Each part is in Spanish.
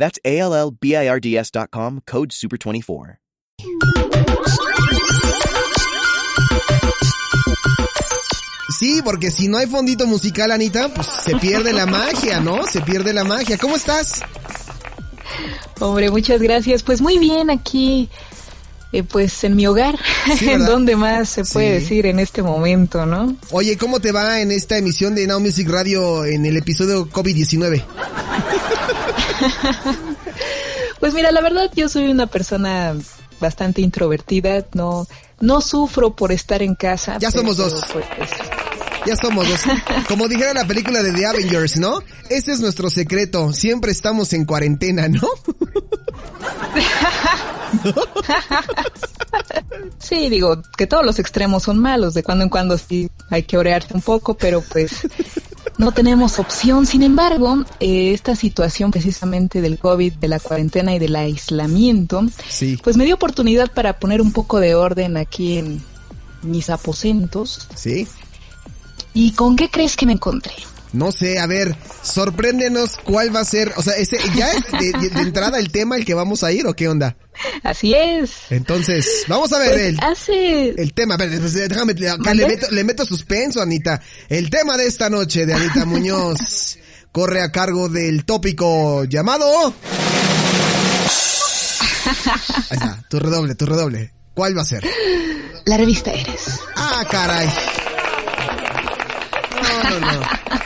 That's A L L B I R D S.com, code SUPER24. Sí, porque si no hay fondito musical, Anita, pues se pierde la magia, ¿no? Se pierde la magia. ¿Cómo estás? Hombre, muchas gracias. Pues muy bien aquí, eh, pues en mi hogar, en donde más se puede decir en este momento, ¿no? Oye, ¿cómo te va en esta emisión de Now Music Radio en el episodio COVID-19? pues mira, la verdad yo soy una persona bastante introvertida, no, no sufro por estar en casa. Ya somos dos. Pues, ya somos dos. Como dijera la película de The Avengers, ¿no? Ese es nuestro secreto. Siempre estamos en cuarentena, ¿no? Sí, digo que todos los extremos son malos. De cuando en cuando sí hay que orearse un poco, pero pues no tenemos opción. Sin embargo, eh, esta situación precisamente del COVID, de la cuarentena y del aislamiento, sí. pues me dio oportunidad para poner un poco de orden aquí en mis aposentos. Sí. ¿Y con qué crees que me encontré? No sé, a ver, sorpréndenos cuál va a ser, o sea, ese, ¿ya es de, entrada el tema el que vamos a ir o qué onda? Así es. Entonces, vamos a ver Pues el, hace... el tema, a ver, pues, déjame, acá le meto, le meto suspenso, Anita. El tema de esta noche de Anita Muñoz corre a cargo del tópico llamado... Ahí está, tu redoble, tu redoble. ¿Cuál va a ser? La revista Eres. Ah, caray. No, no, no.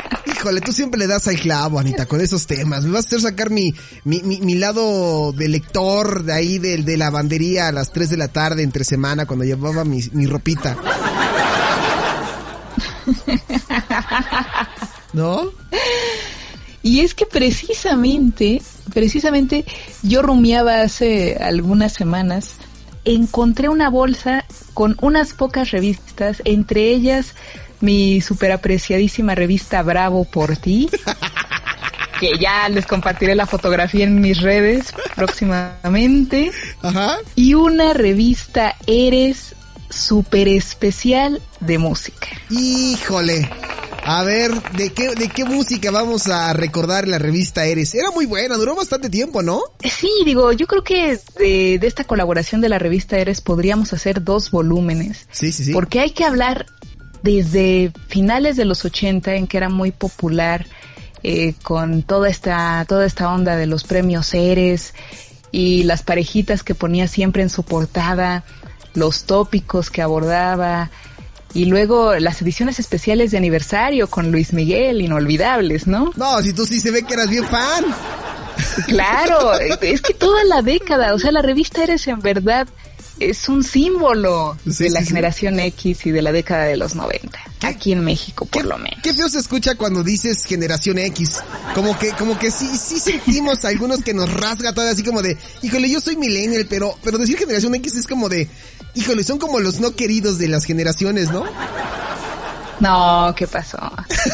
Híjole, tú siempre le das al clavo, Anita, con esos temas. Me vas a hacer sacar mi, mi, mi, lado de lector de ahí de, de lavandería a las 3 de la tarde entre semana cuando llevaba mi, mi ropita. ¿No? Y es que precisamente, precisamente yo rumiaba hace algunas semanas, encontré una bolsa con unas pocas revistas, entre ellas mi super apreciadísima revista Bravo por ti, que ya les compartiré la fotografía en mis redes próximamente, Ajá. y una revista Eres super especial de música. Híjole. A ver, ¿de qué, ¿de qué música vamos a recordar la revista Eres? Era muy buena, duró bastante tiempo, ¿no? Sí, digo, yo creo que de, de esta colaboración de la revista Eres podríamos hacer dos volúmenes. Sí, sí, sí. Porque hay que hablar desde finales de los 80 en que era muy popular eh, con toda esta, toda esta onda de los premios Eres y las parejitas que ponía siempre en su portada, los tópicos que abordaba y luego las ediciones especiales de aniversario con Luis Miguel, inolvidables, ¿no? No, si tú sí se ve que eras bien fan. Claro, es que toda la década, o sea, la revista Eres en verdad es un símbolo Sí, de la sí, sí. generación X y de la década de los 90, aquí en México por ¿Qué- lo menos. Qué feo se escucha cuando dices generación X. Como que, como que sí, sí sentimos algunos que nos rasga todavía así como de, híjole, yo soy millennial, pero, pero decir generación X es como de, híjole, son como los no queridos de las generaciones, ¿no? No, ¿qué pasó?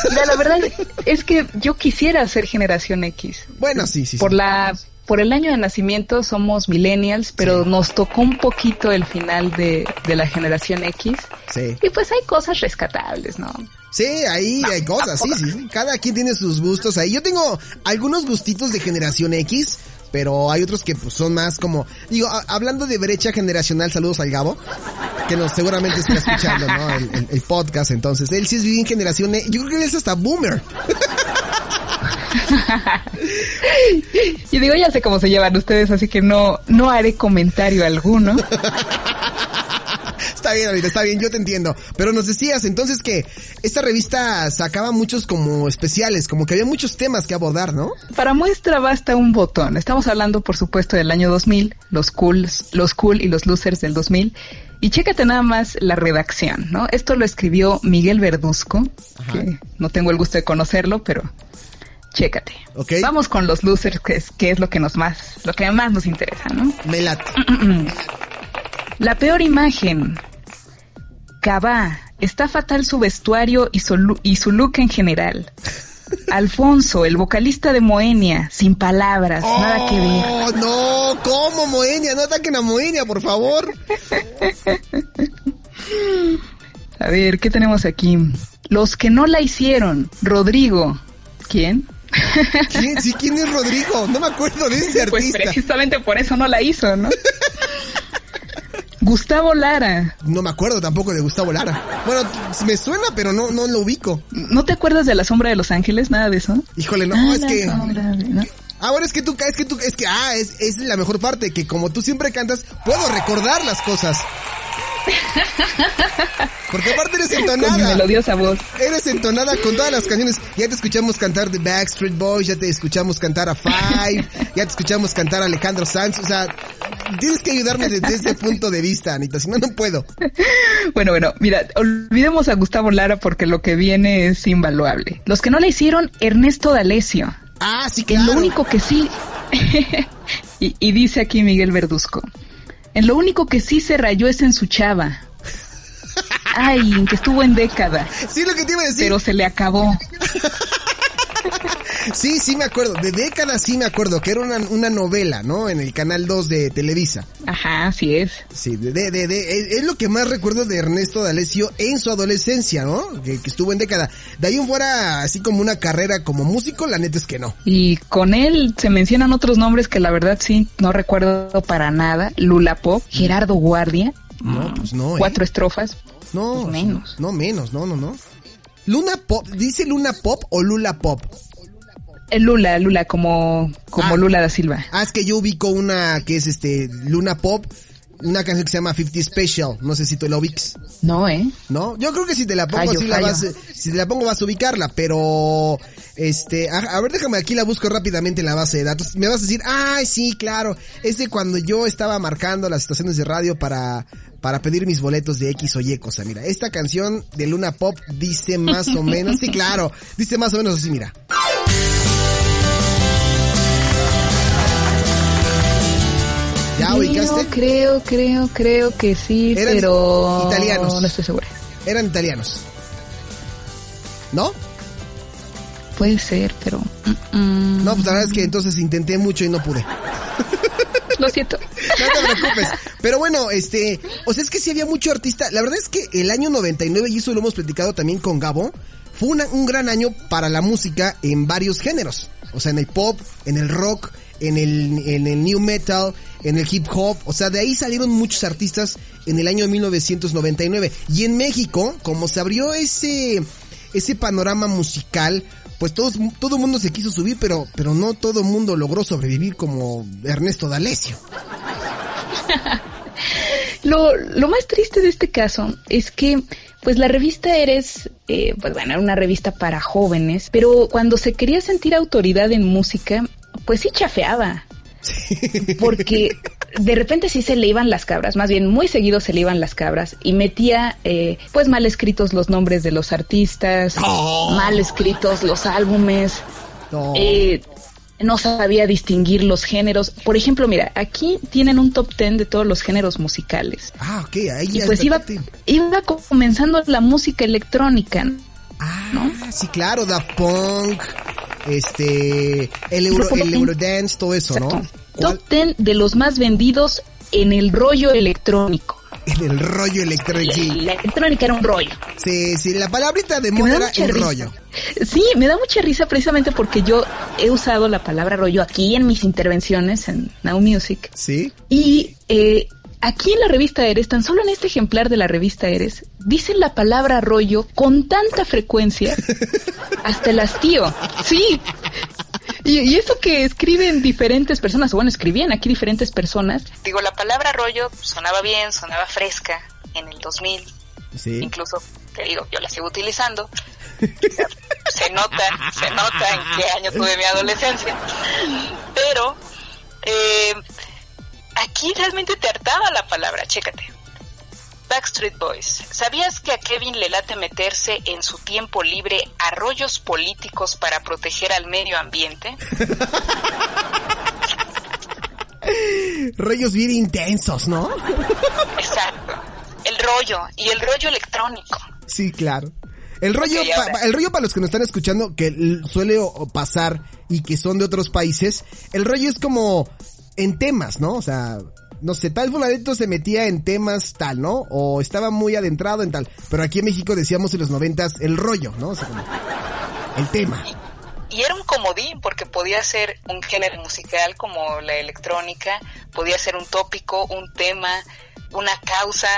Mira, la verdad es que yo quisiera ser generación X. Bueno, sí, sí. Por sí. la por el año de nacimiento somos millennials, pero nos tocó un poquito el final de, de la generación X. Sí. Y pues hay cosas rescatables, ¿no? Sí, ahí hay cosas, sí, sí, sí. Cada quien tiene sus gustos ahí. Yo tengo algunos gustitos de generación X, pero hay otros que pues, son más como, digo, a- hablando de brecha generacional, saludos al Gabo, que nos seguramente está escuchando, ¿no? El, el- el podcast, entonces. Él sí es bien generación, E- yo creo que él es hasta boomer. Y digo, ya sé cómo se llevan ustedes, así que no, no haré comentario alguno. Está bien, ahorita está bien, yo te entiendo. Pero nos decías entonces que esta revista sacaba muchos como especiales, como que había muchos temas que abordar, ¿no? Para muestra basta un botón. Estamos hablando, por supuesto, del año 2000, los cools, los cool y los losers del 2000. Y chécate nada más la redacción, ¿no? Esto lo escribió Miguel Verduzco, que no tengo el gusto de conocerlo, pero Chécate. Vamos con los losers, que es, que es lo que nos más, lo que más nos interesa, ¿no? Me late. La peor imagen. Cabá. Está fatal su vestuario y su, y su look en general. Alfonso, el vocalista de Moenia, sin palabras, nada que ver. Oh, no, ¿cómo Moenia? No ataquen a Moenia, por favor. A ver, ¿qué tenemos aquí? Los que no la hicieron. Rodrigo. ¿Quién? ¿Quién, sí, ¿quién es Rodrigo? No me acuerdo de ese Pues artista. precisamente por eso no la hizo, ¿no? Gustavo Lara. No me acuerdo tampoco de Gustavo Lara. Bueno, me suena, pero no, no lo ubico. ¿No te acuerdas de La Sombra de los Ángeles? Nada de eso. Híjole, no, Ah, es que... sombra de- ¿no? Ah, bueno, es que tú, es que tú, es que, ah, es, es la mejor parte, que como tú siempre cantas, puedo recordar las cosas. Porque aparte eres Con mi entonada. melodiosa voz. Eres entonada con todas las canciones. Ya te escuchamos cantar The Backstreet Boys, ya te escuchamos cantar a Five, ya te escuchamos cantar a Alejandro Sanz. O sea, tienes que ayudarme desde ese punto de vista, Anita. Si no, no puedo. Bueno, bueno, mira, olvidemos a Gustavo Lara porque lo que viene es invaluable. Los que no la hicieron, Ernesto D'Alessio. Ah, sí, claro. lo único que sí... y, y dice aquí Miguel Verduzco. En lo único que sí se rayó es en su chava. Ay, en que estuvo en década, Sí, lo que te iba a decir. pero se le acabó. Sí, sí me acuerdo. De décadas sí me acuerdo. Que era una, una novela, ¿no? En el Canal 2 de Televisa. Ajá, así es. Sí, de, de, de, de- es, es lo que más recuerdo de Ernesto D'Alessio en su adolescencia, ¿no? Que, que estuvo en década. De ahí fuera, así como una carrera como músico, la neta es que no. Y con él se mencionan otros nombres que la verdad sí no recuerdo para nada. Lula Pop, Gerardo Guardia, No, pues no, ¿eh? cuatro estrofas. No, pues menos. No, menos, no, no, no. Luna Pop, ¿dice Luna Pop o Lula Pop? El Lula, Lula, como, como Ah. Lula da Silva. Ah, es que yo ubico una que es este, Luna Pop, una canción que se llama 50 Special, no sé si tú la ubiques. No, ¿eh? ¿No? Yo creo que si te la pongo, sí la vas, si te la pongo vas a ubicarla, pero, este, a, a ver, déjame aquí la busco rápidamente en la base de datos. Me vas a decir, ay, sí, claro, es de cuando yo estaba marcando las estaciones de radio para, para pedir mis boletos de X o Y cosa. Mira, esta canción de Luna Pop dice más o menos, sí, claro, dice más o menos así, mira. ¿Ya Creo, ubicaste? creo, creo, creo que sí, Eran pero... italianos. No estoy segura. Eran italianos. ¿No? Puede ser, pero... mm, mm, No, pues la verdad es que entonces intenté mucho y no pude. Lo siento. No te preocupes. Pero bueno, este, o sea, es que sí había mucho artista. La verdad es que el año 99, y eso lo hemos platicado también con Gabo, fue una- un gran año para la música en varios géneros. O sea, en el pop, en el rock, en el, en el new metal, en el hip hop. O sea, de ahí salieron muchos artistas en el año 1999. Y en México, como se abrió ese, ese panorama musical, pues todos, todo el mundo se quiso subir, pero, pero no todo mundo logró sobrevivir como Ernesto D'Alessio. Lo, lo más triste de este caso es que, pues la revista Eres, eh, pues bueno, era una revista para jóvenes, pero cuando se quería sentir autoridad en música, pues sí chafeaba. Porque de repente sí se le iban las cabras, más bien muy seguido se le iban las cabras y metía eh, pues mal escritos los nombres de los artistas, Oh. mal escritos los álbumes, No. eh, no sabía distinguir los géneros. Por ejemplo, mira, aquí tienen un top ten de todos los géneros musicales. Ah, ok, ahí Y ya pues iba comenzando la música electrónica. Ah, sí, claro, Daft Punk, este, el Euro, el Eurodance, todo eso, ¿no? Top ten de los más vendidos en el rollo electrónico. En el rollo electrónico. Sí, La electrónica era un rollo. sí, sí, la palabrita de moda da era el rollo. Sí, me da mucha risa precisamente porque yo he usado la palabra rollo aquí en mis intervenciones en Now Music. Sí. Y eh, aquí en la revista Eres, tan solo en este ejemplar de la revista Eres, dicen la palabra rollo con tanta frecuencia, hasta el hastío. Sí. Y, y eso que escriben diferentes personas, o bueno, escribían aquí diferentes personas. Digo, la palabra rollo sonaba bien, sonaba fresca en el 2000, Sí. incluso, te digo, yo la sigo utilizando. se nota, se nota en qué año tuve mi adolescencia. Pero eh, aquí realmente te hartaba la palabra, chécate. Backstreet Boys, ¿sabías que a Kevin le late meterse en su tiempo libre a rollos políticos para proteger al medio ambiente? Rollos bien intensos, ¿no? Exacto. El rollo y el rollo electrónico. Sí, claro. El rollo, pa- el rollo para los que nos están escuchando, que suele pasar y que son de otros países, el rollo es como en temas, ¿no? O sea, no sé, tal fulanito se metía en temas tal, ¿no? O estaba muy adentrado en tal. Pero aquí en México decíamos en los noventas el rollo, ¿no? O sea, como el tema. Y era un comodín porque podía ser un género musical como la electrónica, podía ser un tópico, un tema, una causa.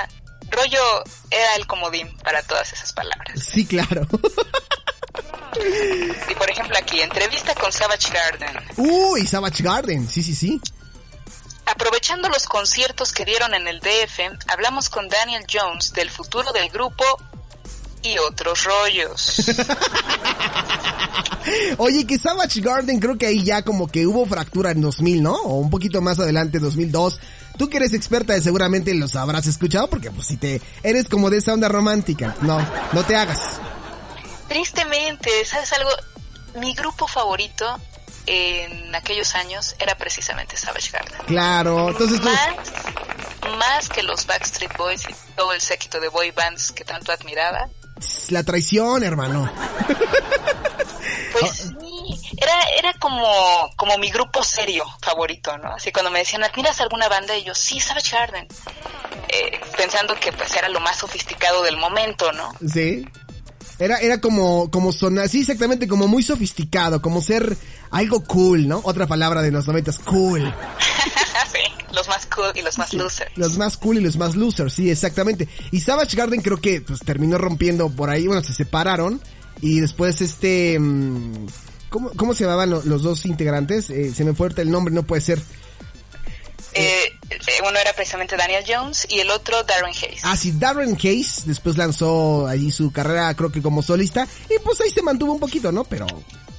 Rollo era el comodín para todas esas palabras. Sí, claro. Y por ejemplo aquí, entrevista con Savage Garden. Uy, Savage Garden, sí, sí, sí. Aprovechando los conciertos que dieron en el DF, hablamos con Daniel Jones del futuro del grupo y otros rollos. Oye, que Savage Garden creo que ahí ya como que hubo fractura en 2000, ¿no? O un poquito más adelante, 2002. Tú que eres experta, seguramente los habrás escuchado porque pues si te eres como de esa onda romántica. No, no te hagas. Tristemente, ¿sabes algo? Mi grupo favorito en aquellos años era precisamente Savage Garden. Claro, entonces tú... Más, más que los Backstreet Boys y todo el séquito de boy bands que tanto admiraba. La traición, hermano. Pues sí, era, era como, como mi grupo serio favorito, ¿no? Así cuando me decían, ¿admiras alguna banda? Y yo, sí, Savage Garden. Eh, pensando que pues era lo más sofisticado del momento, ¿no? Sí. Era, era como, como sonar, sí, exactamente, como muy sofisticado, como ser algo cool, ¿no? Otra palabra de los noventas, cool. sí, los más cool y los más Sí, losers. Los más cool y los más losers, sí, exactamente. Y Savage Garden creo que pues terminó rompiendo por ahí, bueno, se separaron y después este mm, ¿cómo, cómo se llamaban lo- los dos integrantes? Eh, se me fue el nombre, no puede ser. Uno era precisamente Daniel Jones y el otro Darren Hayes. Ah, sí, Darren Case después lanzó allí su carrera creo que como solista y pues ahí se mantuvo un poquito, ¿no? Pero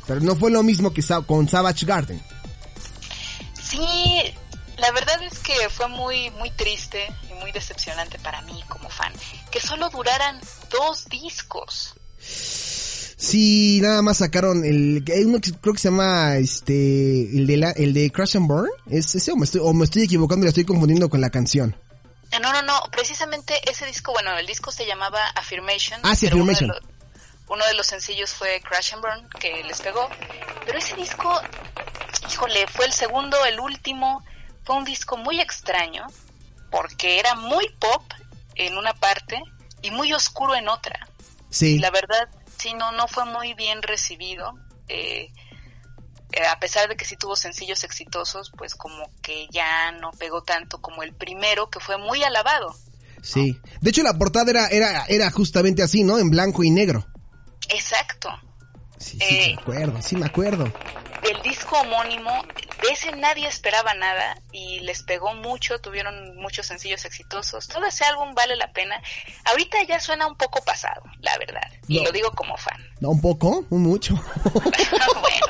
pero no fue lo mismo que con Savage Garden. Sí, la verdad es que fue muy, muy triste y muy decepcionante para mí como fan. Que solo duraran dos discos. Sí, nada más sacaron el hay uno que creo que se llama este el de la, el de Crash and Burn, es ese o me estoy o me estoy equivocando y la estoy confundiendo con la canción. Eh, No, no, no, precisamente ese disco, bueno, el disco se llamaba Affirmation. Ah, sí, pero uno de Affirmation. Uno de, los sencillos fue Crash and Burn, que les pegó. Pero ese disco, híjole, fue el segundo, el último. Fue un disco muy extraño, porque era muy pop en una parte y muy oscuro en otra. Sí. La verdad, sí, no, no fue muy bien recibido. Eh, eh, a pesar de que sí tuvo sencillos exitosos, pues como que ya no pegó tanto como el primero, que fue muy alabado. Sí. De hecho, la portada era, era, era justamente así, ¿no? En blanco y negro. Exacto. Sí, sí, Eh. me acuerdo, sí me acuerdo. Del disco homónimo, de ese nadie esperaba nada y les pegó mucho, tuvieron muchos sencillos exitosos. Todo ese álbum vale la pena. Ahorita ya suena un poco pasado, la verdad. Y lo digo como fan. No, un poco, un mucho. bueno,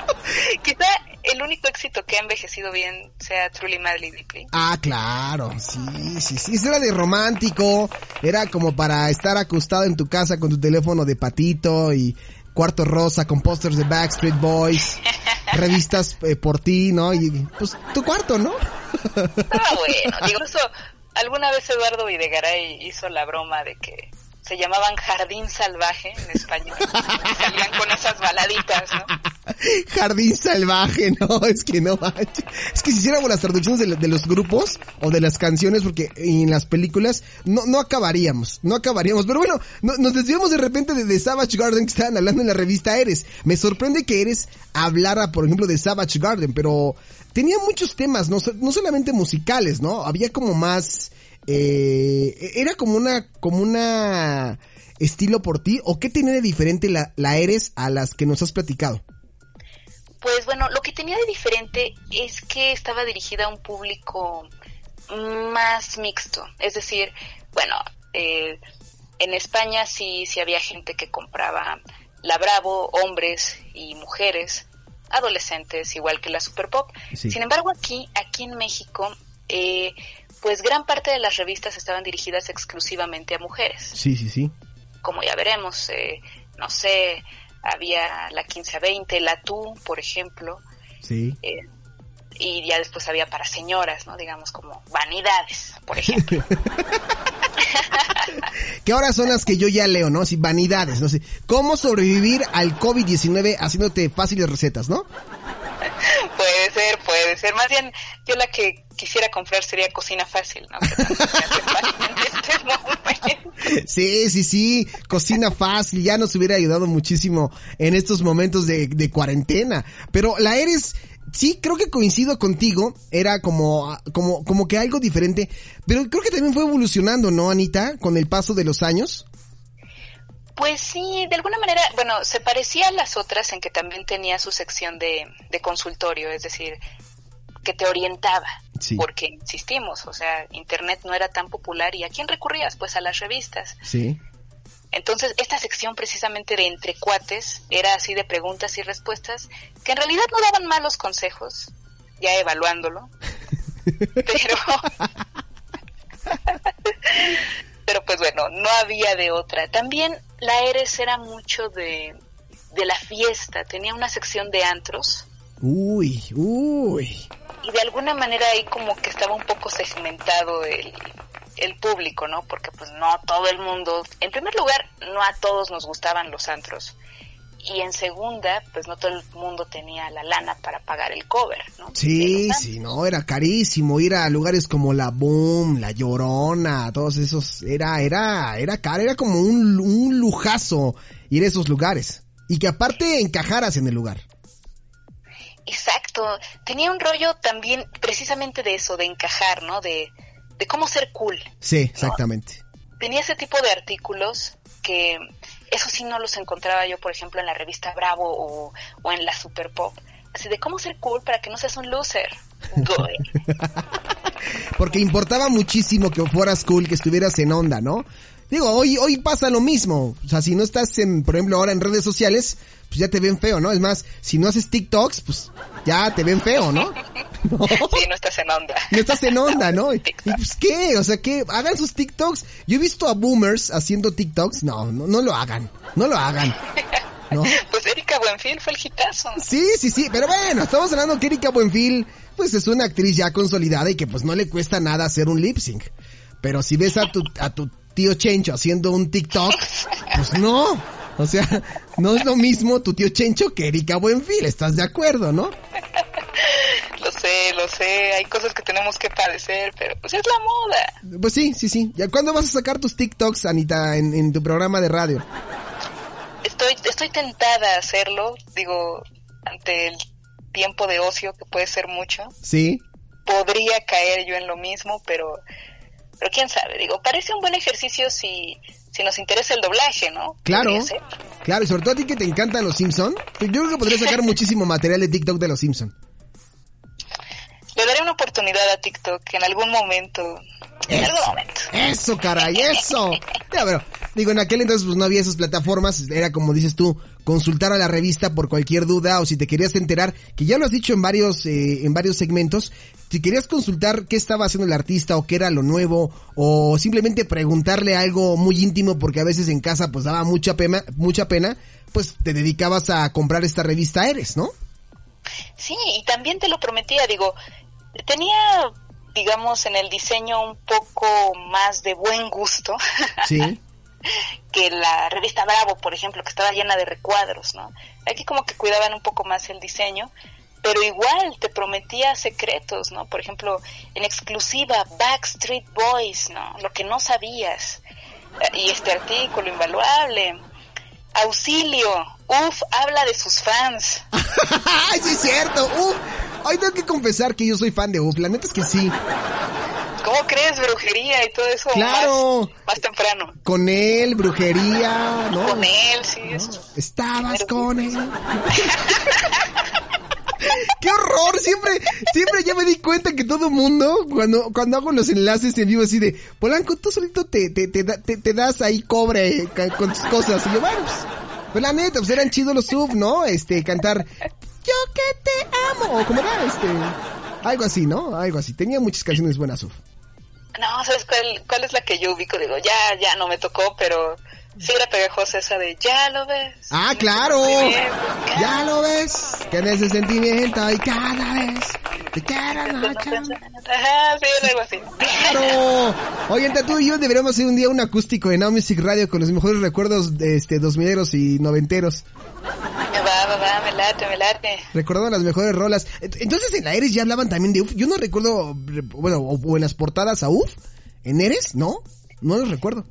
quizá el único éxito que ha envejecido bien sea Truly Madly Deeply. ah, claro, sí, sí, sí. Eso era de romántico. Era como para estar acostado en tu casa con tu teléfono de patito y cuarto rosa con pósters de Backstreet Boys, revistas eh, por ti, ¿no? Y pues tu cuarto, ¿no? Ah, bueno, digo, eso, alguna vez Eduardo Videgaray hizo la broma de que se llamaban Jardín Salvaje en español. Salían con esas baladitas, ¿no? Jardín salvaje, no, es que no manches. Es que si hiciéramos las traducciones de, de los grupos o de las canciones, porque en las películas no, no acabaríamos, no acabaríamos. Pero bueno, no- nos desviamos de repente de, de Savage Garden que estaban hablando en la revista Eres. Me sorprende que Eres hablara, por ejemplo, de Savage Garden, pero tenía muchos temas, no, no solamente musicales, ¿no? Había como más, eh, era como una, como una estilo por ti, o qué tenía de diferente la, la Eres a las que nos has platicado. Pues bueno, lo que tenía de diferente es que estaba dirigida a un público más mixto. Es decir, bueno, eh, en España sí, sí había gente que compraba la Bravo, hombres y mujeres, adolescentes, igual que la Super Pop. Sí. Sin embargo, aquí, aquí en México, eh, pues gran parte de las revistas estaban dirigidas exclusivamente a mujeres. Sí, sí, sí. Como ya veremos, eh, no sé, había la 15 a 20, la Tú, por ejemplo. Sí. Eh, y ya después había para señoras, ¿no? Digamos como vanidades, por ejemplo. que ahora son las que yo ya leo, ¿no? Así, vanidades, no sé. ¿Cómo sobrevivir al COVID-19 haciéndote fáciles recetas, no? puede ser, puede ser. Más bien, yo la que quisiera comprar sería cocina fácil, ¿no? Sí, sí, sí, cocina fácil, ya nos hubiera ayudado muchísimo en estos momentos de, de cuarentena. Pero la eres, sí, creo que coincido contigo, era como, como, como que algo diferente, pero creo que también fue evolucionando, ¿no, Anita? Con el paso de los años. Pues sí, de alguna manera, bueno, se parecía a las otras en que también tenía su sección de, de consultorio, es decir, que te orientaba, Sí. porque insistimos, o sea, Internet no era tan popular y ¿a quién recurrías? Pues a las revistas. Sí. Entonces, esta sección precisamente de entre cuates era así de preguntas y respuestas, que en realidad no daban malos consejos, ya evaluándolo, pero... pero pues bueno, no había de otra. También la Eres era mucho de, de la fiesta, tenía una sección de antros Uy, uy. y de alguna manera ahí como que estaba un poco segmentado el, el público, ¿no? Porque pues no todo el mundo, en primer lugar, no a todos nos gustaban los antros. Y en segunda, pues no todo el mundo tenía la lana para pagar el cover, ¿no? Sí, sí, no, era carísimo ir a lugares como la Boom, la Llorona, todos esos, era, era, era caro, era como un, un lujazo ir a esos lugares. Y que aparte encajaras en el lugar. Exacto. Tenía un rollo también precisamente de eso, de encajar, ¿no? De, de cómo ser cool. Sí, exactamente. Tenía ese tipo de artículos que eso sí no los encontraba yo, por ejemplo, en la revista Bravo o, o en la Super Pop. Así de cómo ser cool para que no seas un loser. Porque importaba muchísimo que fueras cool, que estuvieras en onda, ¿no? Digo, hoy, hoy pasa lo mismo. O sea, si no estás en, por ejemplo, ahora en redes sociales, pues ya te ven feo, ¿no? Es más, si no haces TikToks, pues ya te ven feo, ¿no? ¿No? Sí, no estás en onda. No estás en onda, ¿no? Y, pues qué, o sea, que hagan sus TikToks. Yo he visto a boomers haciendo TikToks. No, no, no lo hagan. No lo hagan. ¿No? Pues Erika Buenfil fue el hitazo. Sí, sí, sí, pero bueno, estamos hablando que Erika Buenfil, pues es una actriz ya consolidada y que pues no le cuesta nada hacer un lip sync. Pero si ves a tu, a tu tío Chencho haciendo un TikTok, pues no. O sea, no es lo mismo tu tío Chencho que Erika Buenfil, ¿estás de acuerdo, no? Lo sé, lo sé, hay cosas que tenemos que padecer, pero pues es la moda. Pues sí, sí, sí. ¿Ya cuándo vas a sacar tus TikToks, Anita, en, en tu programa de radio? Estoy, estoy tentada a hacerlo, digo, ante el tiempo de ocio, que puede ser mucho. Sí. Podría caer yo en lo mismo, pero, pero quién sabe, digo, parece un buen ejercicio si, si nos interesa el doblaje, ¿no? Claro. Podría. Claro, y sobre todo a ti que te encantan los Simpson. Yo creo que podrías sacar muchísimo material de TikTok de los Simpson. Le daré una oportunidad a TikTok en algún momento. En algún momento. eso, caray, eso. Ya, pero, digo, en aquel entonces pues no había esas plataformas, era como dices tú, consultar a la revista por cualquier duda o si te querías enterar, que ya lo has dicho en varios, eh, en varios segmentos, si querías consultar qué estaba haciendo el artista o qué era lo nuevo o simplemente preguntarle algo muy íntimo porque a veces en casa pues daba mucha pena, mucha pena, pues te dedicabas a comprar esta revista Eres, ¿no? Sí, y también te lo prometía, digo, tenía, digamos, en el diseño un poco más de buen gusto Sí. que la revista Bravo, por ejemplo, que estaba llena de recuadros, ¿no? Aquí como que cuidaban un poco más el diseño, pero igual te prometía secretos, ¿no? Por ejemplo, en exclusiva, Backstreet Boys, ¿no? Lo que no sabías. Eh, Y este artículo invaluable. Auxilio, uf, habla de sus fans. ¡Ay, sí es cierto! ¡Uf! Ay, tengo que confesar que yo soy fan de UF, la neta es que sí. ¿Cómo crees brujería y todo eso? Claro. Más, más temprano. Con él, brujería, ¿no? Con él, sí. eso. Estabas con él. ¡Qué horror! Siempre, siempre ya me di cuenta que todo mundo, cuando, cuando hago los enlaces en vivo así de, Polanco, tú solito te, te, te, te- te das ahí cobre con tus cosas. Y yo, bueno, pues, pues la neta, pues eran chidos los sub, ¿no? Este, cantar, yo que te amo, o como era, este, algo así, ¿no? Algo así. Tenía muchas canciones buenas sub. No, ¿sabes cuál, cuál es la que yo ubico? Digo, ya, ya no me tocó, pero sí era pegajosa esa de, ya lo ves. Ah, claro. Ya lo ves. Que en ese sentimiento y cada vez te quiero mucho. Ajá, sí, algo así. Claro. Oye, entre tú y yo deberíamos hacer un día un acústico en Now Music Radio con los mejores recuerdos de este dos mileros y noventeros. Late, me late. Recordando las mejores rolas. Ent- Entonces en la Eres ya hablaban también de UF. Yo no recuerdo, bueno, o, en las portadas a UF. ¿En Eres? No, no los recuerdo.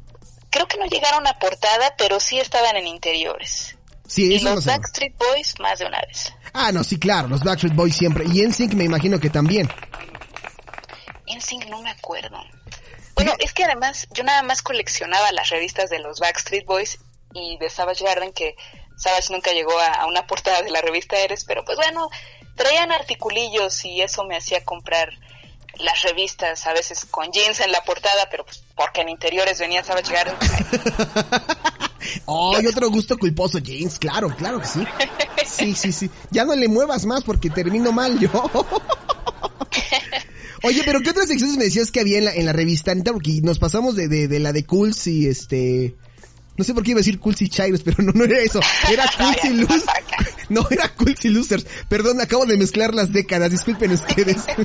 Creo que no llegaron a portada, pero sí estaban en interiores. Sí, Y no los. Backstreet Boys más de una vez. Ah, no, sí, claro, los Backstreet Boys siempre. Y NSYNC me imagino que también. NSYNC no me acuerdo. Bueno, es que además yo nada más coleccionaba las revistas de los Backstreet Boys y de Savage Garden, que Savage nunca llegó a, a una portada de la revista Eres, pero pues bueno, traían articulillos y eso me hacía comprar las revistas, a veces con jeans en la portada, pero pues porque en interiores venía Savage Garden. Oh, y otro gusto culposo, James. Claro, claro que sí. Sí, sí, sí. Ya no le muevas más porque termino mal yo. Oye, pero ¿qué otras secciones me decías que había en la, en la revista? Anita? Porque nos pasamos de, de, de la de Cools y este... No sé por qué iba a decir Cools y Chairos, pero no, no era eso. Era y Losers. No, era Cools y Losers. Perdón, acabo de mezclar las décadas. Disculpen ustedes.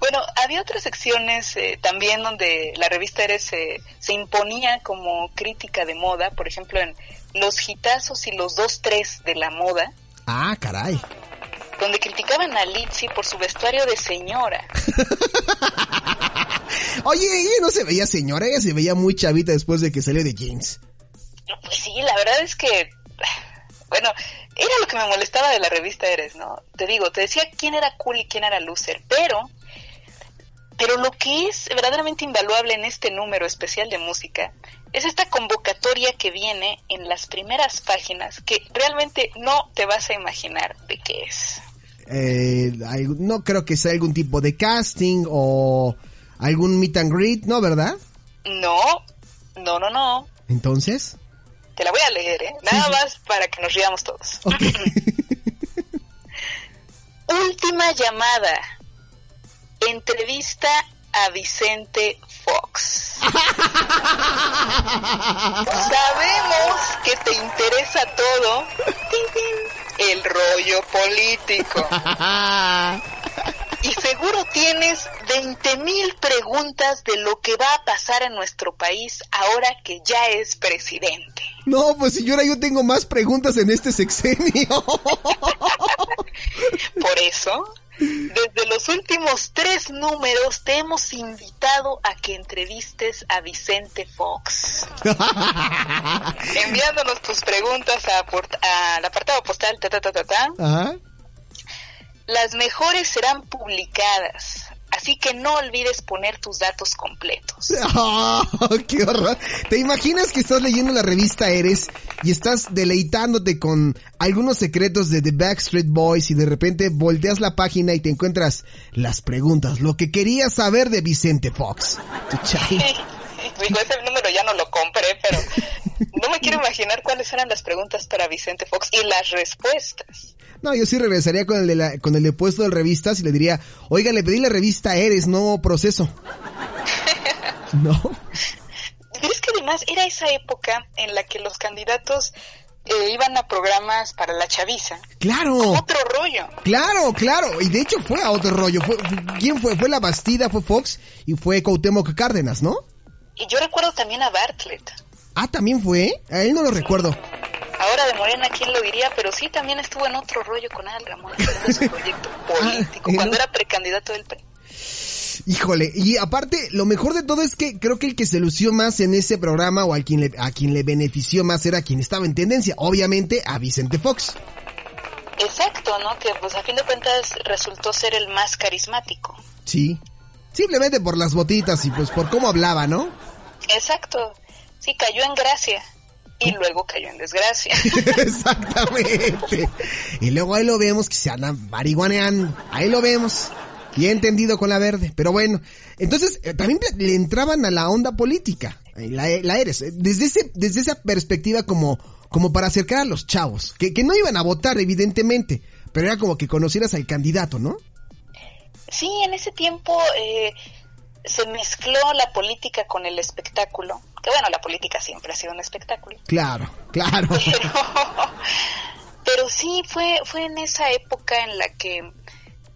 Bueno, había otras secciones eh, también donde la revista Eres eh, se imponía como crítica de moda, por ejemplo en los hitazos y los dos tres de la moda, Ah, caray. Donde criticaban a Litzy por su vestuario de señora. Oye, ella no se veía señora, ella se veía muy chavita después de que salió de jeans. Pues sí, la verdad es que, bueno, era lo que me molestaba de la revista Eres, ¿no? Te digo, te decía quién era cool y quién era loser, pero, pero lo que es verdaderamente invaluable en este número especial de música es esta convocatoria que viene en las primeras páginas que realmente no te vas a imaginar de qué es. Eh, no creo que sea algún tipo de casting o algún meet and greet, ¿no, verdad? No, no, no, no. Entonces, Te la voy a leer, ¿eh? Nada más para que nos riamos todos. Última llamada. Entrevista a Vicente Fox. Sabemos que te interesa todo. Tin, tin, El rollo político. Y seguro tienes 20 mil preguntas de lo que va a pasar en nuestro país ahora que ya es presidente. no, pues señora, yo tengo más preguntas en este sexenio. Por eso, desde los últimos tres números te hemos invitado a que entrevistes a Vicente Fox, enviándonos tus preguntas a al apartado postal ta ta ta ta ta. Ajá. Las mejores serán publicadas, así que no olvides poner tus datos completos. Ah, ¡Qué horror! ¿Te imaginas que estás leyendo la revista Eres y estás deleitándote con algunos secretos de The Backstreet Boys y de repente volteas la página y te encuentras las preguntas, lo que querías saber de Vicente Fox? Tu. Digo, ese número ya no lo compré, pero no me quiero imaginar cuáles eran las preguntas para Vicente Fox y las respuestas. No, yo sí regresaría con el de la, con el de puesto de revistas y le diría, oiga, le pedí la revista Eres, no proceso. ¿No? Pero es que además era esa época en la que los candidatos eh, iban a programas para la chaviza. Claro. Otro rollo. Claro, claro. Y de hecho fue a otro rollo. Fue, ¿Quién fue? Fue La Bastida, fue Fox y fue Cuauhtémoc Cárdenas, ¿no? Y yo recuerdo también a Bartlett. Ah, también fue. A él no lo recuerdo. Ahora de Morena, ¿quién lo diría? Pero sí, también estuvo en otro rollo con Adal Ramón, su proyecto político, Ah, ¿y cuando no? era precandidato del PRI. Híjole, y aparte, lo mejor de todo es que creo que el que se lució más en ese programa o a quien le, a quien le benefició más era quien estaba en tendencia, obviamente a Vicente Fox. Exacto, ¿no? Que pues a fin de cuentas resultó ser el más carismático. Sí. Simplemente por las botitas y pues por cómo hablaba, ¿no? Exacto. Sí, cayó en gracia. Y luego cayó en desgracia. Exactamente. Y luego ahí lo vemos que se anda marihuaneando. Ahí lo vemos. Y he entendido con la verde. Pero bueno. Entonces, eh, también le entraban a la onda política. Eh, La, la eres. eh, Desde ese, desde esa perspectiva como, como para acercar a los chavos. Que, que no iban a votar, evidentemente. Pero era como que conocieras al candidato, ¿no? Sí, en ese tiempo eh, se mezcló la política con el espectáculo, que bueno, la política siempre ha sido un espectáculo. Claro, claro. Pero, pero sí fue, fue en esa época en la que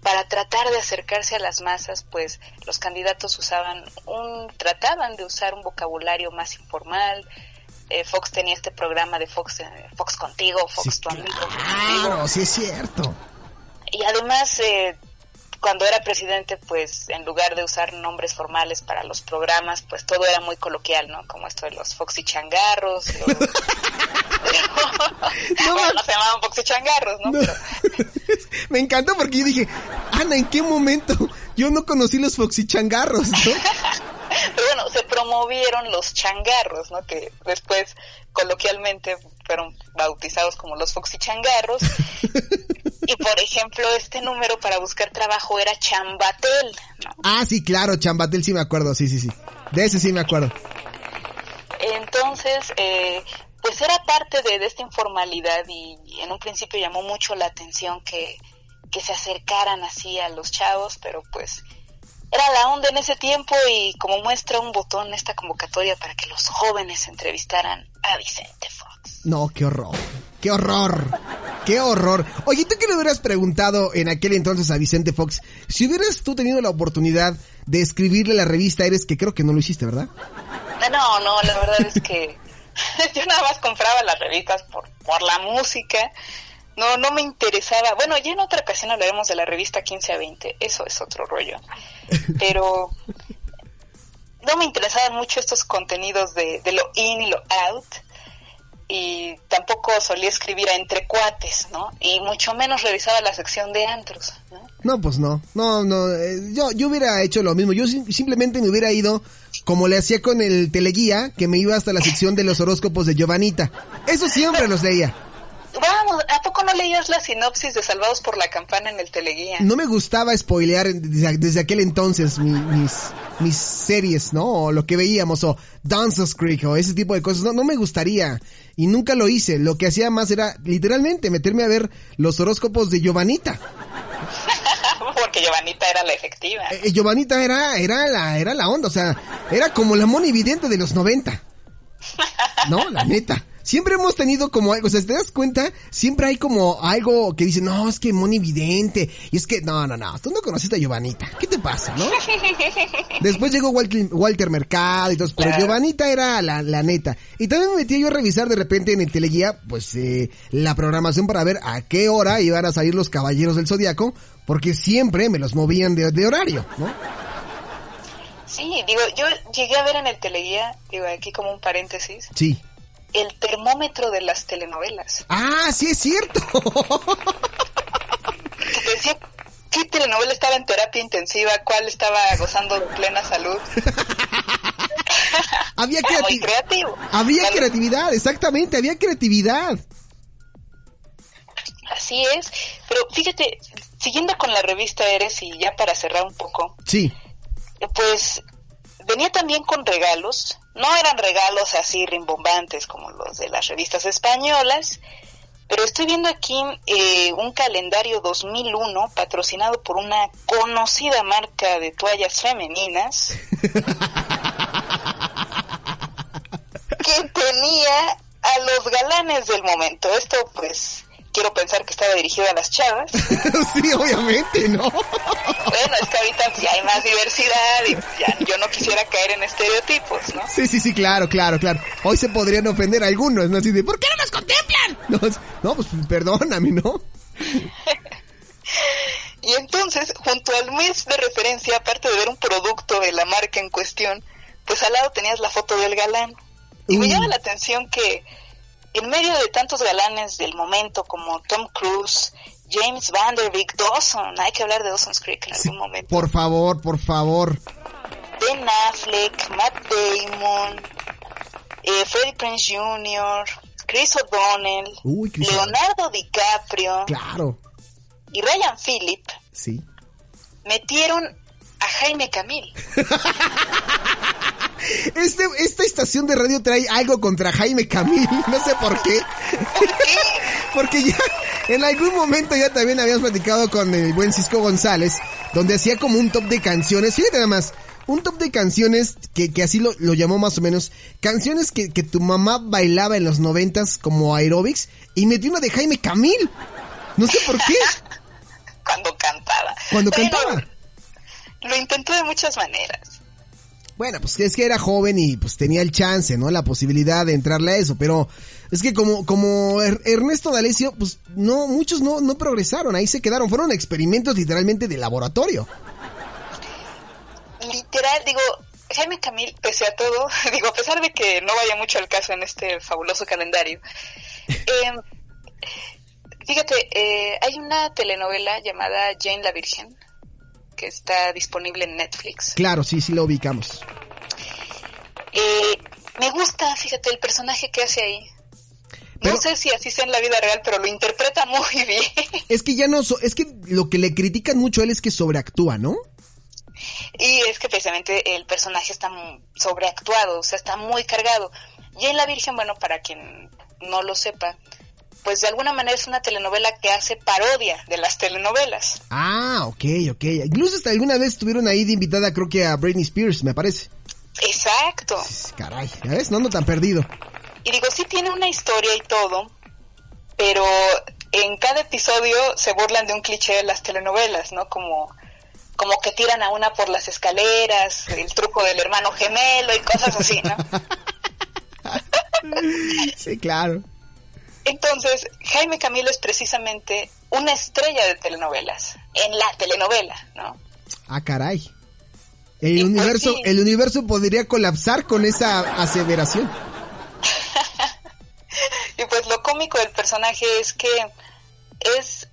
para tratar de acercarse a las masas, pues los candidatos usaban un, trataban de usar un vocabulario más informal. Eh, Fox tenía este programa de Fox, eh, Fox contigo, Fox Sí, tu amigo. Claro, sí es cierto. Y además, eh, cuando era presidente, pues en lugar de usar nombres formales para los programas, pues todo era muy coloquial, ¿no? Como esto de los Foxy Changarros. los- No, bueno, no se llamaban Foxy Changarros, ¿no? No. Pero, Me encantó porque yo dije, Ana, ¿en qué momento? Yo no conocí los foxichangarros, ¿no? pero bueno, se promovieron los changarros, ¿no? Que después coloquialmente fueron bautizados como los Foxy Changarros. Y por ejemplo, este número para buscar trabajo era Chambatel, ¿no? Ah, sí, claro, Chambatel sí me acuerdo, sí, sí, sí. De ese sí me acuerdo. Entonces, eh, pues era parte de, de esta informalidad y, en un principio llamó mucho la atención que, que se acercaran así a los chavos, pero pues era la onda en ese tiempo y como muestra un botón esta convocatoria para que los jóvenes entrevistaran a Vicente Fox. No, qué horror. Qué horror. Qué horror. Oye, ¿tú qué le hubieras preguntado en aquel entonces a Vicente Fox? Si hubieras tú tenido la oportunidad de escribirle la revista Eres, que creo que no lo hiciste, ¿verdad? No, no, la verdad es que yo nada más compraba las revistas por, por la música. No, no me interesaba. Bueno, ya en otra ocasión hablaremos de la revista 15 a 20. Eso es otro rollo. Pero no me interesaban mucho estos contenidos de, de lo in y lo out. Y tampoco solía escribir a entre cuates, ¿no? Y mucho menos revisaba la sección de antros, ¿no? No, pues no. No, no. eh, yo, yo hubiera hecho lo mismo. Yo sim- simplemente me hubiera ido como le hacía con el teleguía, que me iba hasta la sección de los horóscopos de Giovanita. Eso siempre los leía. Vamos, ¿a poco no leías la sinopsis de Salvados por la Campana en el teleguía? No me gustaba spoilear desde, desde aquel entonces mi- mis, mis series, ¿no? O lo que veíamos, o Dawson's Creek, o ese tipo de cosas. No, no me gustaría. Y nunca lo hice. Lo que hacía más era, literalmente, meterme a ver los horóscopos de Giovanita. Porque Giovanita era la efectiva. Eh, eh, Giovanita era, era la, era la onda, o sea, era como la Moni Vidente de los 90. No, la neta. Siempre hemos tenido como algo, o sea, si te das cuenta, siempre hay como algo que dice, no, es que Moni Vidente, y es que, no, no, no, tú no conociste a Giovanita, ¿qué te pasa, no? Después llegó Walter, Walter Mercado y todo, pero. Giovanita era la, la neta. Y también me metí yo a revisar de repente en el teleguía, pues, eh, la programación para ver a qué hora iban a salir los Caballeros del Zodiaco, porque siempre me los movían de, de horario, ¿no? Sí, digo, yo llegué a ver en el teleguía, digo, aquí como un paréntesis, Sí. El termómetro de las telenovelas. Ah, sí es cierto. Que te decía qué telenovela estaba en terapia intensiva, cuál estaba gozando de plena salud. había muy creati- creativo. había Vale, creatividad, exactamente, había creatividad. Así es, pero fíjate, siguiendo con la revista Eres y ya para cerrar un poco, Sí. pues venía también con regalos, no eran regalos así rimbombantes como los de las revistas españolas, pero estoy viendo aquí eh, un calendario 2001 patrocinado por una conocida marca de toallas femeninas que tenía a los galanes del momento. Esto pues quiero pensar que estaba dirigido a las chavas. sí, obviamente, ¿no? Bueno, es que ahorita ya hay más diversidad y ya yo no quisiera caer en estereotipos, ¿no? Sí, sí, sí, claro, claro, claro. Hoy se podrían ofender algunos, ¿no? Así de, ¿por qué no nos contemplan? No, no pues perdóname, ¿no? Y entonces, junto al mes de referencia, aparte de ver un producto de la marca en cuestión, pues al lado tenías la foto del galán. Y me llama la atención que en medio de tantos galanes del momento como Tom Cruise, James Van Der Beek, Dawson, hay que hablar de Dawson's Creek en algún momento, Por favor, por favor. Ben Affleck, Matt Damon, eh, Freddie Prinze Jr., Chris O'Donnell, Uy, Chris Leonardo DiCaprio Claro, y Ryan Phillip sí. metieron a Jaime Camil. Este, esta estación de radio trae algo contra Jaime Camil, no sé por qué. Porque ya en algún momento ya también habíamos platicado con el buen Cisco González donde hacía como un top de canciones. Fíjate nada más, un top de canciones que, que así lo, lo llamó más o menos. Canciones que, que tu mamá bailaba en los noventas como aerobics y metió una de Jaime Camil. No sé por qué. Cuando cantaba. Cuando cantaba. Lo intentó de muchas maneras. Bueno, pues es que era joven y pues tenía el chance, ¿no? La posibilidad de entrarle a eso, pero es que como, como Er- Ernesto D'Alessio, pues no, muchos no, no progresaron, ahí se quedaron, fueron experimentos literalmente de laboratorio. Literal, digo, Jaime Camil, pese a todo, digo, a pesar de que no vaya mucho al caso en este fabuloso calendario, eh, fíjate, eh, hay una telenovela llamada Jane la Virgen que está disponible en Netflix. Claro, sí, sí lo ubicamos. Eh, me gusta, fíjate, el personaje que hace ahí. Pero- no sé si así sea en la vida real, pero lo interpreta muy bien. Es que ya no, so- es que lo que le critican mucho a él es que sobreactúa, ¿no? Y es que precisamente el personaje está sobreactuado, o sea, está muy cargado. Y en La Virgen, bueno, para quien no lo sepa, pues de alguna manera es una telenovela que hace parodia de las telenovelas. Ah, ok, ok. Incluso hasta alguna vez estuvieron ahí de invitada, creo que a Britney Spears, me parece. Exacto. Caray, ¿ya ves? No ando tan perdido. Y digo, sí tiene una historia y todo, pero en cada episodio se burlan de un cliché de las telenovelas, ¿no? Como, como que tiran a una por las escaleras, el truco del hermano gemelo y cosas así, ¿no? Sí, claro. Entonces, Jaime Camilo es precisamente una estrella de telenovelas, en la telenovela, ¿no? Ah, caray. El Y universo, sí. el universo podría colapsar con esa aseveración. Y pues lo cómico del personaje es que es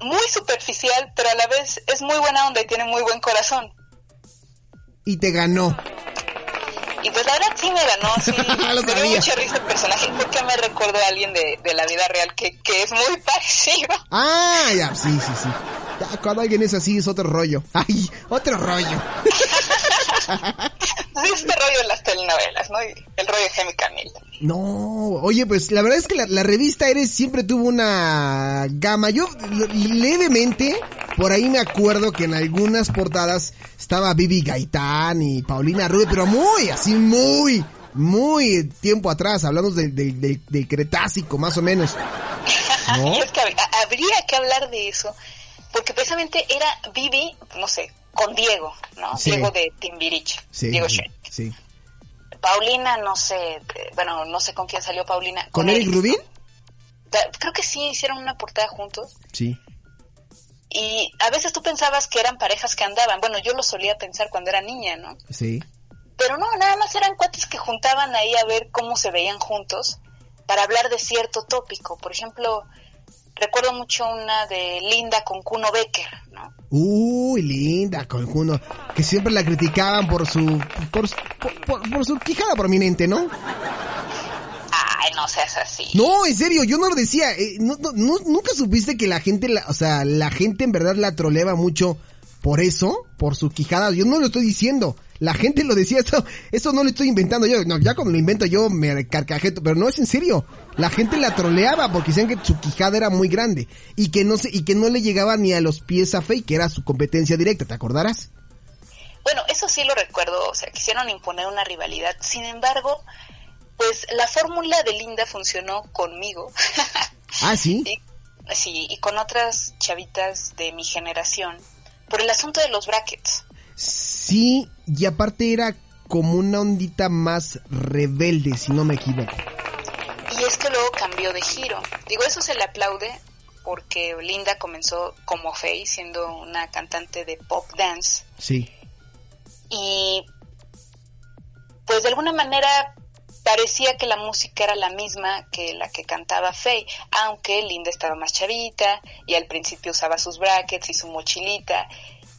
muy superficial, pero a la vez es muy buena onda y tiene muy buen corazón. Y te ganó. Y pues la verdad sí me ganó, sí. Lo me dio mucha risa el personaje porque me recordó a alguien de, de la vida real que, que es muy parecido. Ah, ya, sí, sí, sí. Ya, cuando alguien es así es otro rollo. Ay, otro rollo. Este rollo de las telenovelas, ¿no? Y el rollo de Jaime Camil. No, oye, pues la verdad es que la, la revista Eres siempre tuvo una gama. Yo levemente, por ahí me acuerdo que en algunas portadas estaba Bibi Gaitán y Paulina Rubio, pero muy, así muy, muy tiempo atrás, hablamos del, del, del- del Cretácico, más o menos. Es que habría que hablar de eso, porque precisamente era Vivi, no sé, con Diego, ¿no? Sí. Diego de Timbiriche, Sí, Diego Shen. sí. Paulina, no sé, bueno, no sé con quién salió Paulina. ¿Con Eric Rubin? Creo que sí, hicieron una portada juntos. Sí. Y a veces tú pensabas que eran parejas que andaban. Bueno, yo lo solía pensar cuando era niña, ¿no? Sí. Pero no, nada más eran cuates que juntaban ahí a ver cómo se veían juntos para hablar de cierto tópico. Por ejemplo, recuerdo mucho una de Linda con Kuno Becker, ¿no? Uy, linda, con Juno, que siempre la criticaban por su, por, por, por- por su quijada prominente, ¿no? Ay, no seas así. No, en serio, yo no lo decía. eh, no, no- no- nunca supiste que la gente, la, o sea, la gente en verdad la troleaba mucho por eso, por su quijada. Yo no lo estoy diciendo. La gente lo decía, eso, eso no lo estoy inventando yo. No, ya cuando lo invento yo me carcajeto, pero no es en serio. La gente la troleaba porque decían que su quijada era muy grande y que no se, y que no le llegaba ni a los pies a Faye, que era su competencia directa, ¿te acordarás? Bueno, eso sí lo recuerdo, o sea, quisieron imponer una rivalidad. Sin embargo, pues la fórmula de Linda funcionó conmigo. Ah, sí. y, sí, y con otras chavitas de mi generación por el asunto de los brackets. Sí, y aparte era como una ondita más rebelde, si no me equivoco. Y es que luego cambió de giro. Digo, eso se le aplaude porque Linda comenzó como Faye, siendo una cantante de pop dance. Sí. Y pues de alguna manera parecía que la música era la misma que la que cantaba Faye, aunque Linda estaba más chavita y al principio usaba sus brackets y su mochilita.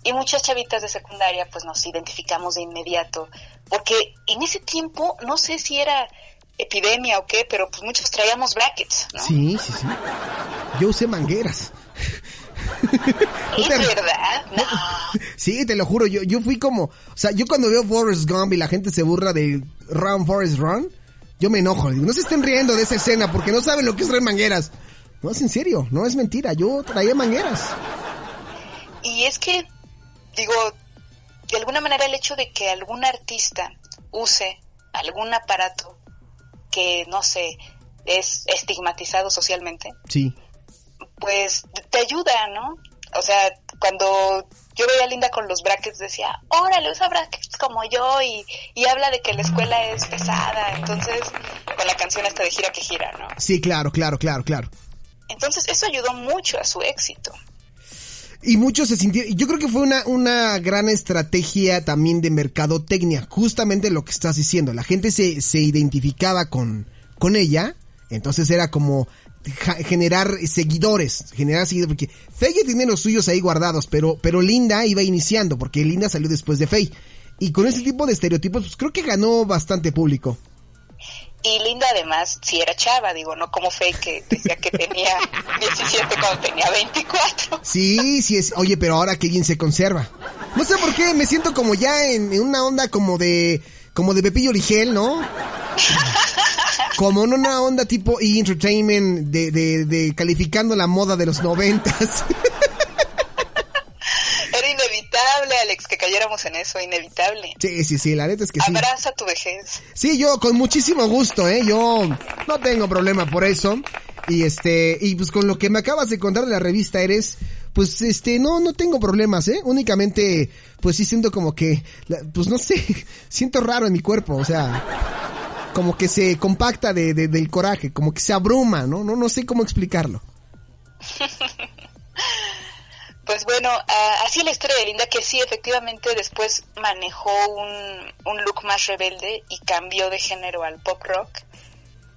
Y muchas chavitas de secundaria pues nos identificamos de inmediato, porque en ese tiempo no sé si era epidemia o qué, pero pues muchos traíamos brackets, ¿no? Sí, sí, sí. Yo usé mangueras. ¿Es verdad? No. Sí, te lo juro, yo, yo fui como, o sea, yo cuando veo Forrest Gump y la gente se burla de Run Forrest Run, yo me enojo, digo, no se estén riendo de esa escena porque no saben lo que es traer mangueras. No, es en serio, no es mentira, yo traía mangueras. Y es que digo, de alguna manera el hecho de que algún artista use algún aparato que, no sé, es estigmatizado socialmente, Sí. pues te ayuda, ¿no? O sea, cuando yo veía a Linda con los brackets decía, órale, usa brackets como yo y, y habla de que la escuela es pesada, entonces, con la canción esta de gira que gira, ¿no? Sí, claro, claro, claro, claro. Entonces eso ayudó mucho a su éxito. Y muchos se sintieron, yo creo que fue una, una gran estrategia también de mercadotecnia, justamente lo que estás diciendo, la gente se, se identificaba con, con ella, entonces era como generar seguidores, generar seguidores, porque Faye tiene los suyos ahí guardados, pero, pero Linda iba iniciando, porque Linda salió después de Faye. Y con ese tipo de estereotipos, pues creo que ganó bastante público. Y Linda además sí era chava, digo, no como Faye que decía que tenía 17 cuando tenía 24. Sí, sí es. Oye, pero ahora que bien se conserva. No sé por qué, me siento como ya en, en una onda como de, como de Pepillo Origel, ¿no? Como en una onda tipo E! Entertainment de, de, de calificando la moda de los noventas. Era inevitable, Alex, que cayéramos en eso, inevitable. Sí, sí, sí, la neta es que sí. Abraza tu vejez. Sí, yo con muchísimo gusto, ¿eh? Yo no tengo problema por eso. Y este, y pues con lo que me acabas de contar de la revista Eres, pues este, no, no tengo problemas, ¿eh? Únicamente, pues sí siento como que, pues no sé, siento raro en mi cuerpo, o sea, como que se compacta de, de- del coraje, como que se abruma, ¿no? No, no sé cómo explicarlo. Pues bueno, ah, así la historia de Linda, que sí, efectivamente después manejó un, un look más rebelde y cambió de género al pop rock.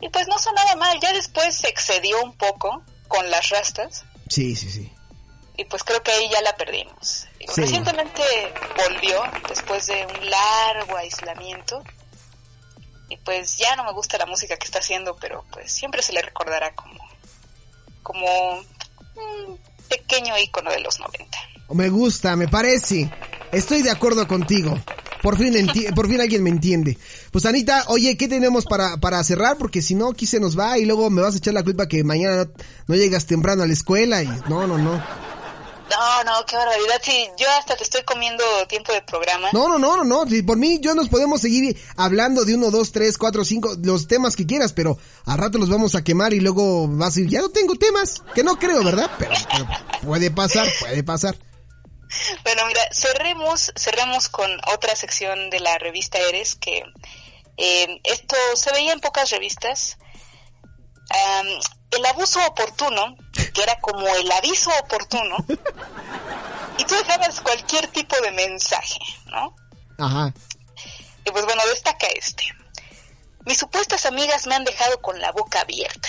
Y pues no sonaba mal, ya después se excedió un poco con las rastas Sí, sí, sí. y pues creo que ahí ya la perdimos. Sí. Recientemente volvió después de un largo aislamiento y pues ya no me gusta la música que está haciendo, pero pues siempre se le recordará como, como un pequeño ícono de los 90. Me gusta, me parece. Estoy de acuerdo contigo. Por fin, por fin alguien me entiende. Pues Anita, oye, ¿qué tenemos para, para cerrar? Porque si no, aquí se nos va y luego me vas a echar la culpa que mañana no, no llegas temprano a la escuela y no, no, no. No, no, qué barbaridad. Sí, yo hasta te estoy comiendo tiempo de programa. No, no, no, no, no. Si por mí, yo nos podemos seguir hablando de uno, dos, tres, cuatro, cinco, los temas que quieras, pero al rato los vamos a quemar y luego vas a decir, ya no tengo temas. Que no creo, ¿verdad? Pero, pero puede pasar, puede pasar. Bueno, mira, cerremos, cerremos con otra sección de la revista Eres, que eh, esto se veía en pocas revistas. El abuso oportuno, que era como el aviso oportuno, y tú dejabas cualquier tipo de mensaje, ¿no? Ajá. Y pues bueno, destaca este. Mis supuestas amigas me han dejado con la boca abierta.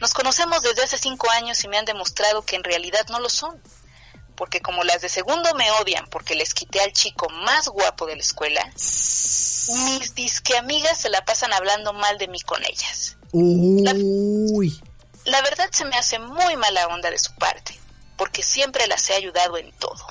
Nos conocemos desde hace cinco años y me han demostrado que en realidad no lo son. Porque como las de segundo me odian porque les quité al chico más guapo de la escuela, mis disque amigas se la pasan hablando mal de mí con ellas. Uy. La verdad se me hace muy mala onda de su parte, porque siempre las he ayudado en todo.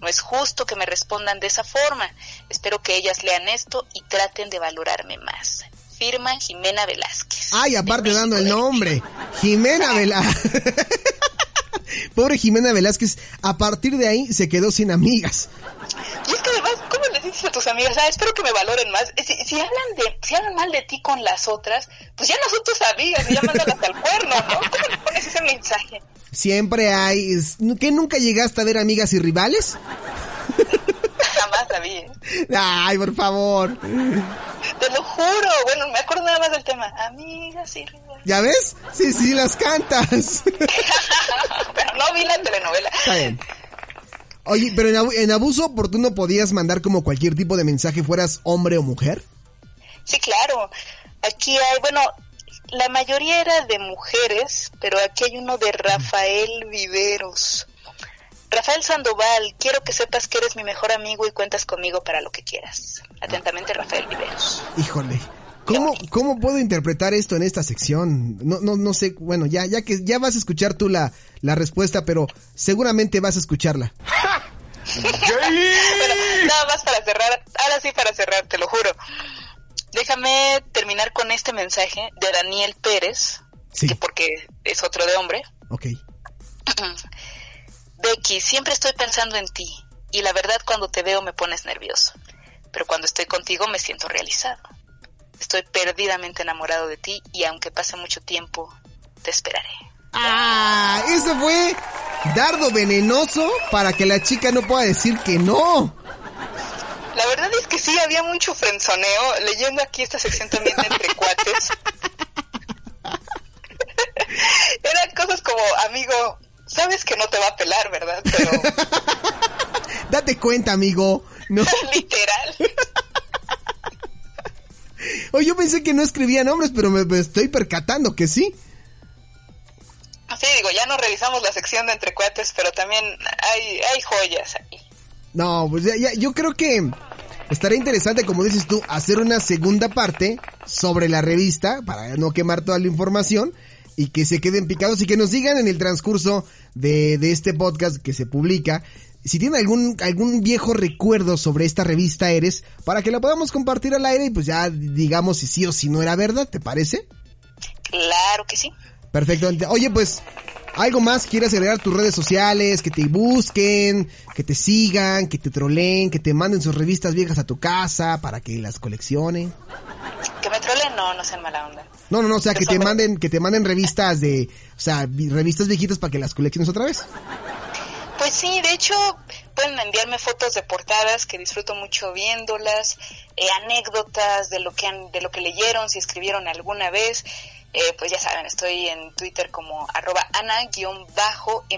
No es justo que me respondan de esa forma. Espero que ellas lean esto y traten de valorarme más. Firma Jimena Velázquez. Ay, aparte México dando el nombre. Jimena Velázquez. Pobre Jimena Velázquez, a partir de ahí se quedó sin amigas. Es que además, ¿cómo le dices a tus amigas? Ah, espero que me valoren más. Si, si hablan de, si hablan mal de ti con las otras, pues ya no son tus amigas, ya mandan hasta el cuerno, ¿no? ¿Cómo le pones ese mensaje? Siempre hay... ¿Que nunca llegaste a ver amigas y rivales? Jamás la vi. ¿eh? Ay, por favor. Te lo juro. Bueno, me acuerdo nada más del tema. Amigas y rivales. ¿Ya ves? Sí, sí, las cantas. Pero no vi la telenovela. Está bien. Oye, pero en, abu- en abuso oportuno podías mandar como cualquier tipo de mensaje, fueras hombre o mujer. Sí, claro. Aquí hay, bueno, la mayoría era de mujeres, pero aquí hay uno de Rafael Viveros. Rafael Sandoval, quiero que sepas que eres mi mejor amigo y cuentas conmigo para lo que quieras. Atentamente, Rafael Viveros. Híjole. ¿Cómo, ¿Cómo puedo interpretar esto en esta sección? No, no, no sé, bueno, ya, ya que ya vas a escuchar tú la, la respuesta, pero seguramente vas a escucharla. Bueno, nada más para cerrar, ahora sí para cerrar, te lo juro. Déjame terminar con este mensaje de Daniel Pérez, Sí. que porque es otro de hombre. Ok. Becky, siempre estoy pensando en ti. Y la verdad cuando te veo me pones nervioso. Pero cuando estoy contigo me siento realizado. Estoy perdidamente enamorado de ti y aunque pase mucho tiempo, te esperaré. Ah, eso fue dardo venenoso para que la chica no pueda decir que no. La verdad es que sí, había mucho frenzoneo. Leyendo aquí esta sección también de entre cuates. Eran cosas como, amigo, sabes que no te va a pelar, ¿verdad? Pero... Date cuenta, amigo. No. Literal. Oye, yo pensé que no escribía nombres, pero me, me estoy percatando que sí. Sí, digo, ya no revisamos la sección de entre cuates, pero también hay, hay joyas ahí. No, pues ya, ya, yo creo que estaría interesante, como dices tú, hacer una segunda parte sobre la revista para no quemar toda la información y que se queden picados y que nos digan en el transcurso de, de este podcast que se publica si tienen algún, algún viejo recuerdo sobre esta revista Eres para que la podamos compartir al aire y pues ya digamos si sí o si no era verdad, ¿te parece? Claro que sí. Perfecto. Oye, pues, ¿algo más quieres agregar tus redes sociales? Que te busquen, que te sigan, que te troleen, que te manden sus revistas viejas a tu casa para que las coleccionen. Que me troleen, no, no sean mala onda. No, no, no, o sea, que te manden, que te manden revistas de, o sea, revistas viejitas para que las colecciones otra vez. Sí, de hecho pueden enviarme fotos de portadas que disfruto mucho viéndolas, eh, anécdotas de lo que han, de lo que leyeron, si escribieron alguna vez. Eh, pues ya saben, estoy en Twitter como arroba ana-mzr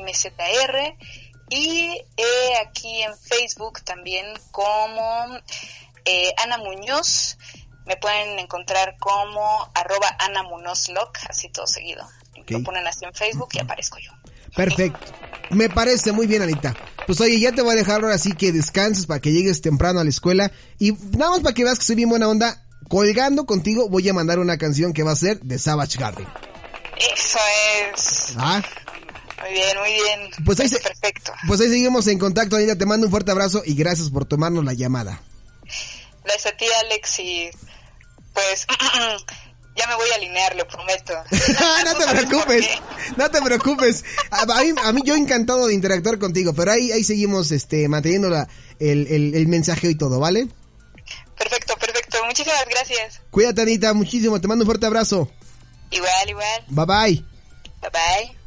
y eh, aquí en Facebook también como Ana Muñoz. Me pueden encontrar como arroba Ana Munoz así todo seguido. Okay. Lo ponen así en Facebook y aparezco yo. Perfecto. Me parece muy bien, Anita. Pues oye, ya te voy a dejar ahora sí que descanses para que llegues temprano a la escuela. Y nada más para que veas que soy bien buena onda. Colgando contigo voy a mandar una canción que va a ser de Savage Garden. Eso es. Ah. Muy bien, muy bien. Pues ahí, se, perfecto. Pues ahí seguimos en contacto, Anita. Te mando un fuerte abrazo y gracias por tomarnos la llamada. Gracias a ti, Alex, y pues ya me voy a alinear, lo prometo. no te preocupes, no te preocupes. A, a, mí, a, mí, yo encantado de interactuar contigo, pero ahí, ahí seguimos este, manteniendo la, el, el, el mensaje y todo, ¿vale? Perfecto, perfecto. Muchísimas gracias. Cuídate, Anita, muchísimo. Te mando un fuerte abrazo. Igual, igual. Bye bye. Bye bye.